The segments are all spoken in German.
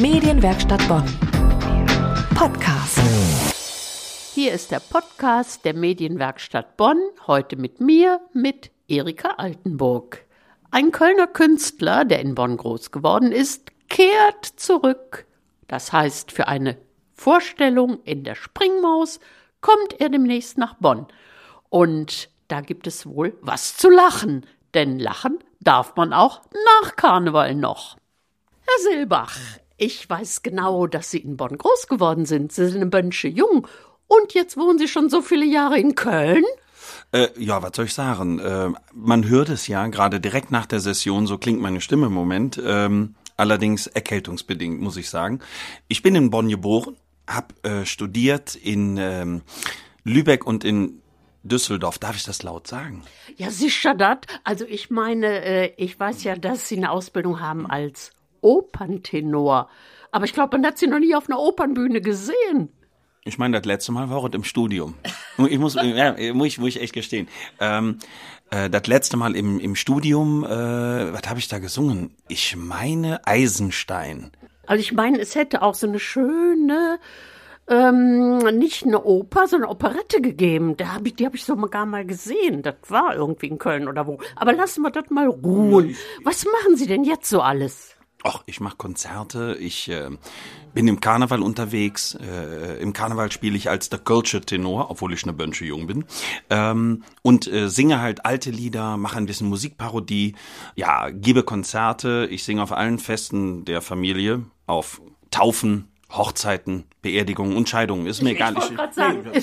Medienwerkstatt Bonn. Podcast. Hier ist der Podcast der Medienwerkstatt Bonn, heute mit mir, mit Erika Altenburg. Ein Kölner Künstler, der in Bonn groß geworden ist, kehrt zurück. Das heißt, für eine Vorstellung in der Springmaus kommt er demnächst nach Bonn. Und da gibt es wohl was zu lachen, denn lachen darf man auch nach Karneval noch. Herr Silbach, ich weiß genau, dass Sie in Bonn groß geworden sind. Sie sind ein Bönsche jung. Und jetzt wohnen Sie schon so viele Jahre in Köln? Äh, ja, was soll ich sagen? Äh, man hört es ja gerade direkt nach der Session, so klingt meine Stimme im Moment. Ähm, allerdings erkältungsbedingt, muss ich sagen. Ich bin in Bonn geboren, habe äh, studiert in ähm, Lübeck und in Düsseldorf. Darf ich das laut sagen? Ja, sicher das. Also ich meine, äh, ich weiß ja, dass Sie eine Ausbildung haben als Operntenor. Aber ich glaube, man hat Sie noch nie auf einer Opernbühne gesehen. Ich meine, das letzte Mal war es im Studium. Ich muss, ja, muss, ich, muss ich echt gestehen. Ähm, äh, das letzte Mal im, im Studium, äh, was habe ich da gesungen? Ich meine Eisenstein. Also ich meine, es hätte auch so eine schöne, ähm, nicht eine Oper, sondern eine Operette gegeben. Da hab ich, die habe ich so gar mal gesehen. Das war irgendwie in Köln oder wo. Aber lassen wir das mal ruhen. Was machen Sie denn jetzt so alles? Ach, ich mache Konzerte, ich äh, bin im Karneval unterwegs. Äh, Im Karneval spiele ich als der Kölsche Tenor, obwohl ich eine Bönsche Jung bin. Ähm, und äh, singe halt alte Lieder, mache ein bisschen Musikparodie, ja, gebe Konzerte. Ich singe auf allen Festen der Familie, auf Taufen, Hochzeiten, Beerdigungen und Scheidungen. Ist mir Ich- egal. ich grad sagen, äh,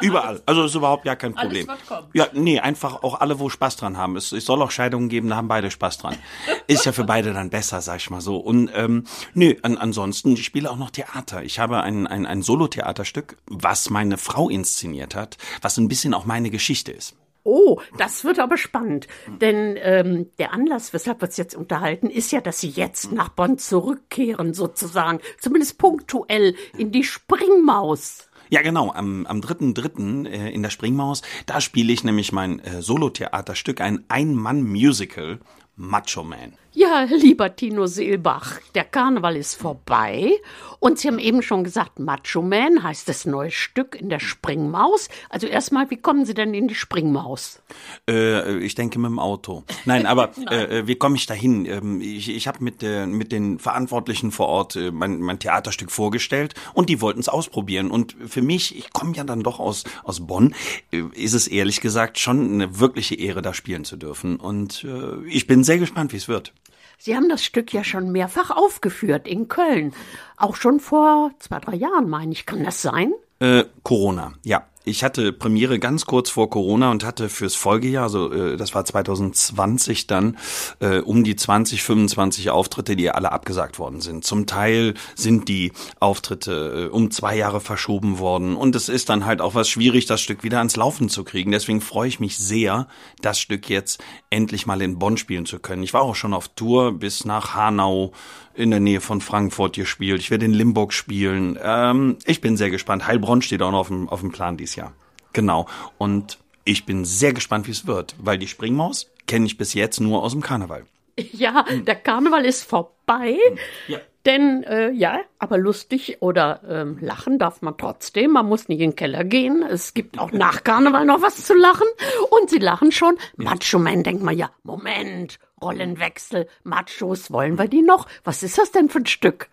Überall. Also ist überhaupt gar kein Alles, Problem. kommt. Ja, nee, einfach auch alle, wo Spaß dran haben. Es, es soll auch Scheidungen geben, da haben beide Spaß dran. Ist ja für beide dann besser, sag ich mal so. Und ähm, nö, an, ansonsten, ich spiele auch noch Theater. Ich habe ein, ein, ein Solo-Theaterstück, was meine Frau inszeniert hat, was ein bisschen auch meine Geschichte ist. Oh, das wird aber spannend. Denn ähm, der Anlass, weshalb wir uns jetzt unterhalten, ist ja, dass Sie jetzt nach Bonn zurückkehren, sozusagen. Zumindest punktuell in die Springmaus. Ja, genau. Am, am 3.3. Äh, in der Springmaus, da spiele ich nämlich mein äh, Solo-Theaterstück, ein Ein-Mann-Musical, Macho Man. Ja, lieber Tino Seelbach, der Karneval ist vorbei. Und Sie haben eben schon gesagt, Macho Man heißt das neue Stück in der Springmaus. Also erstmal, wie kommen Sie denn in die Springmaus? Äh, ich denke mit dem Auto. Nein, aber äh, wie komme ich dahin? Ähm, ich ich habe mit, der, mit den Verantwortlichen vor Ort äh, mein, mein Theaterstück vorgestellt und die wollten es ausprobieren. Und für mich, ich komme ja dann doch aus, aus Bonn, äh, ist es ehrlich gesagt schon eine wirkliche Ehre, da spielen zu dürfen. Und äh, ich bin sehr gespannt, wie es wird. Sie haben das Stück ja schon mehrfach aufgeführt in Köln. Auch schon vor zwei, drei Jahren, meine ich. Kann das sein? Äh, Corona, ja. Ich hatte Premiere ganz kurz vor Corona und hatte fürs Folgejahr, also äh, das war 2020 dann, äh, um die 20, 25 Auftritte, die alle abgesagt worden sind. Zum Teil sind die Auftritte äh, um zwei Jahre verschoben worden und es ist dann halt auch was schwierig, das Stück wieder ans Laufen zu kriegen. Deswegen freue ich mich sehr, das Stück jetzt endlich mal in Bonn spielen zu können. Ich war auch schon auf Tour bis nach Hanau in der Nähe von Frankfurt gespielt. Ich werde in Limburg spielen. Ähm, ich bin sehr gespannt. Heilbronn steht auch noch auf dem, auf dem Plan dieses Jahr. Genau. Und ich bin sehr gespannt, wie es wird, weil die Springmaus kenne ich bis jetzt nur aus dem Karneval. Ja, der Karneval ist vorbei. Ja. Denn, äh, ja, aber lustig oder ähm, lachen darf man trotzdem. Man muss nicht in den Keller gehen. Es gibt auch nach Karneval noch was zu lachen. Und sie lachen schon. Macho Man denkt man ja, Moment, Rollenwechsel, Machos, wollen wir die noch? Was ist das denn für ein Stück?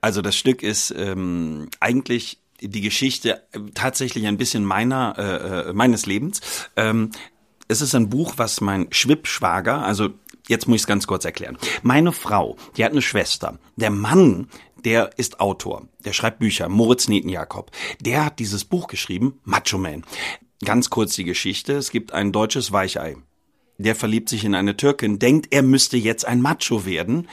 Also das Stück ist ähm, eigentlich die Geschichte äh, tatsächlich ein bisschen meiner äh, äh, meines Lebens. Ähm, es ist ein Buch, was mein Schwippschwager, also jetzt muss ich es ganz kurz erklären. Meine Frau, die hat eine Schwester. Der Mann, der ist Autor, der schreibt Bücher, Moritz Netenjakob. Der hat dieses Buch geschrieben, Macho Man. Ganz kurz die Geschichte, es gibt ein deutsches Weichei. Der verliebt sich in eine Türkin, denkt, er müsste jetzt ein Macho werden,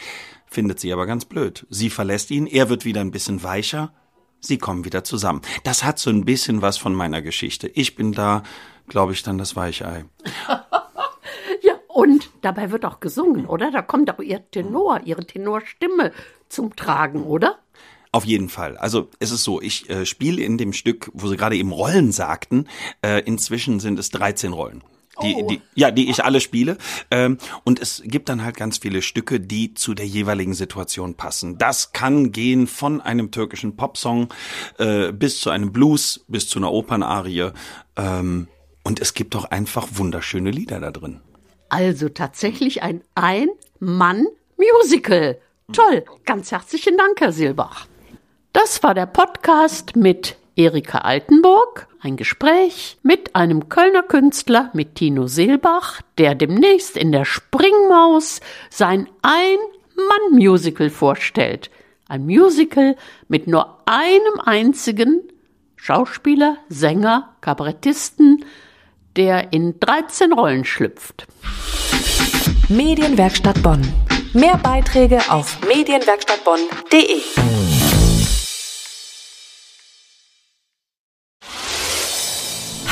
findet sie aber ganz blöd. Sie verlässt ihn, er wird wieder ein bisschen weicher, sie kommen wieder zusammen. Das hat so ein bisschen was von meiner Geschichte. Ich bin da, glaube ich, dann das Weichei. Und dabei wird auch gesungen, oder? Da kommt auch ihr Tenor, ihre Tenorstimme zum Tragen, oder? Auf jeden Fall. Also es ist so, ich äh, spiele in dem Stück, wo Sie gerade eben Rollen sagten, äh, inzwischen sind es 13 Rollen. die, Oh. die, ja, die ich alle spiele. Ähm, und es gibt dann halt ganz viele Stücke, die zu der jeweiligen Situation passen. Das kann gehen von einem türkischen Popsong äh, bis zu einem Blues, bis zu einer Opernarie. Ähm, und es gibt auch einfach wunderschöne Lieder da drin. Also tatsächlich ein Ein-Mann-Musical. Toll. Ganz herzlichen Dank, Herr Silbach. Das war der Podcast mit Erika Altenburg. Ein Gespräch mit einem Kölner Künstler, mit Tino Silbach, der demnächst in der Springmaus sein Ein-Mann-Musical vorstellt. Ein Musical mit nur einem einzigen Schauspieler, Sänger, Kabarettisten, der in 13 Rollen schlüpft. Medienwerkstatt Bonn. Mehr Beiträge auf medienwerkstattbonn.de.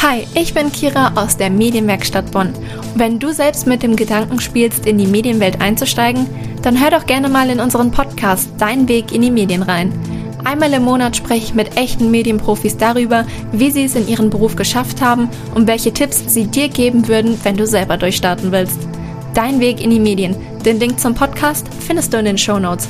Hi, ich bin Kira aus der Medienwerkstatt Bonn. Wenn du selbst mit dem Gedanken spielst, in die Medienwelt einzusteigen, dann hör doch gerne mal in unseren Podcast Dein Weg in die Medien rein. Einmal im Monat spreche ich mit echten Medienprofis darüber, wie sie es in ihrem Beruf geschafft haben und welche Tipps sie dir geben würden, wenn du selber durchstarten willst. Dein Weg in die Medien. Den Link zum Podcast findest du in den Show Notes.